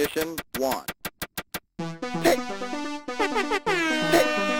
Ignition, one. Hey! Hey!